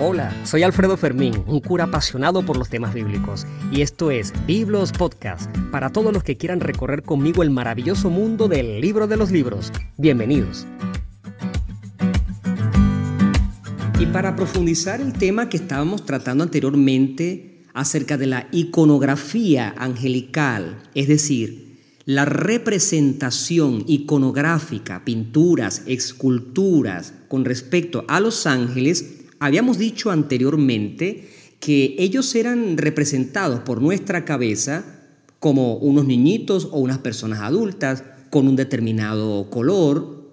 Hola, soy Alfredo Fermín, un cura apasionado por los temas bíblicos, y esto es Biblos Podcast, para todos los que quieran recorrer conmigo el maravilloso mundo del libro de los libros. Bienvenidos. Y para profundizar el tema que estábamos tratando anteriormente acerca de la iconografía angelical, es decir, la representación iconográfica, pinturas, esculturas con respecto a los ángeles, Habíamos dicho anteriormente que ellos eran representados por nuestra cabeza como unos niñitos o unas personas adultas con un determinado color,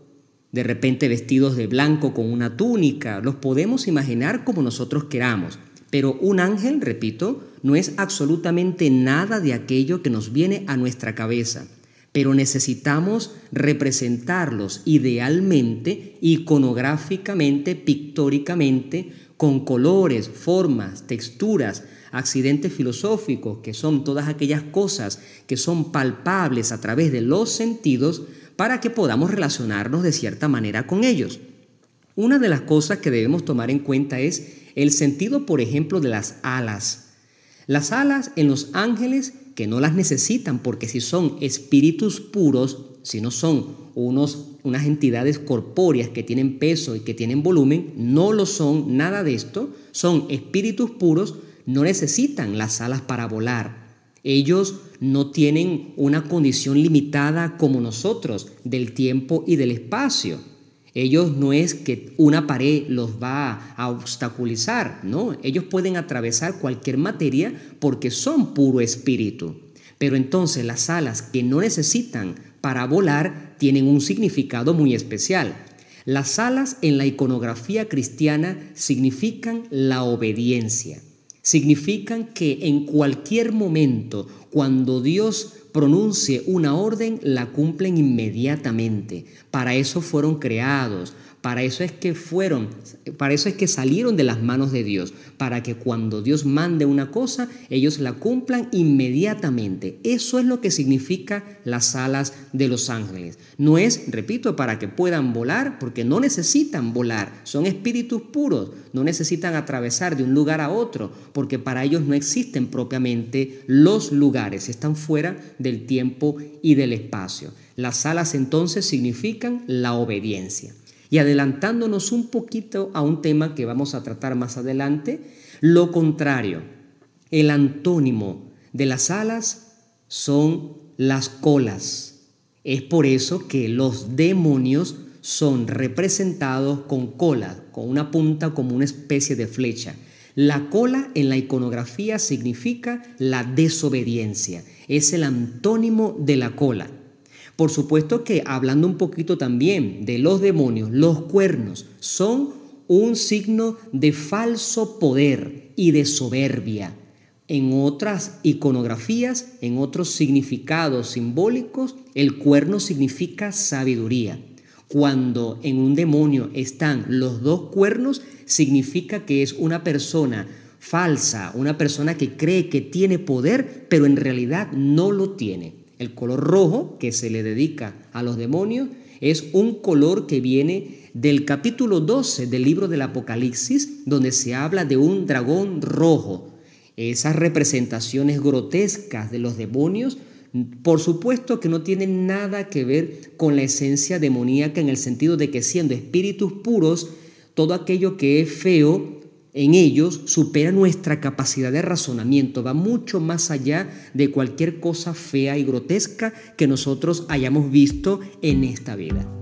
de repente vestidos de blanco con una túnica. Los podemos imaginar como nosotros queramos. Pero un ángel, repito, no es absolutamente nada de aquello que nos viene a nuestra cabeza pero necesitamos representarlos idealmente, iconográficamente, pictóricamente, con colores, formas, texturas, accidentes filosóficos, que son todas aquellas cosas que son palpables a través de los sentidos para que podamos relacionarnos de cierta manera con ellos. Una de las cosas que debemos tomar en cuenta es el sentido, por ejemplo, de las alas. Las alas en los ángeles que no las necesitan, porque si son espíritus puros, si no son unos, unas entidades corpóreas que tienen peso y que tienen volumen, no lo son, nada de esto, son espíritus puros, no necesitan las alas para volar. Ellos no tienen una condición limitada como nosotros del tiempo y del espacio. Ellos no es que una pared los va a obstaculizar, no, ellos pueden atravesar cualquier materia porque son puro espíritu. Pero entonces las alas que no necesitan para volar tienen un significado muy especial. Las alas en la iconografía cristiana significan la obediencia. Significan que en cualquier momento, cuando Dios pronuncie una orden, la cumplen inmediatamente. Para eso fueron creados, para eso es que fueron, para eso es que salieron de las manos de Dios, para que cuando Dios mande una cosa, ellos la cumplan inmediatamente. Eso es lo que significa las alas de los ángeles. No es, repito, para que puedan volar, porque no necesitan volar, son espíritus puros, no necesitan atravesar de un lugar a otro, porque para ellos no existen propiamente los lugares, están fuera del tiempo y del espacio. Las alas entonces significan la obediencia. Y adelantándonos un poquito a un tema que vamos a tratar más adelante, lo contrario, el antónimo de las alas son las colas. Es por eso que los demonios son representados con cola, con una punta como una especie de flecha. La cola en la iconografía significa la desobediencia, es el antónimo de la cola. Por supuesto que hablando un poquito también de los demonios, los cuernos son un signo de falso poder y de soberbia. En otras iconografías, en otros significados simbólicos, el cuerno significa sabiduría. Cuando en un demonio están los dos cuernos, significa que es una persona falsa, una persona que cree que tiene poder, pero en realidad no lo tiene. El color rojo que se le dedica a los demonios es un color que viene del capítulo 12 del libro del Apocalipsis, donde se habla de un dragón rojo. Esas representaciones grotescas de los demonios, por supuesto que no tienen nada que ver con la esencia demoníaca en el sentido de que siendo espíritus puros, todo aquello que es feo en ellos supera nuestra capacidad de razonamiento, va mucho más allá de cualquier cosa fea y grotesca que nosotros hayamos visto en esta vida.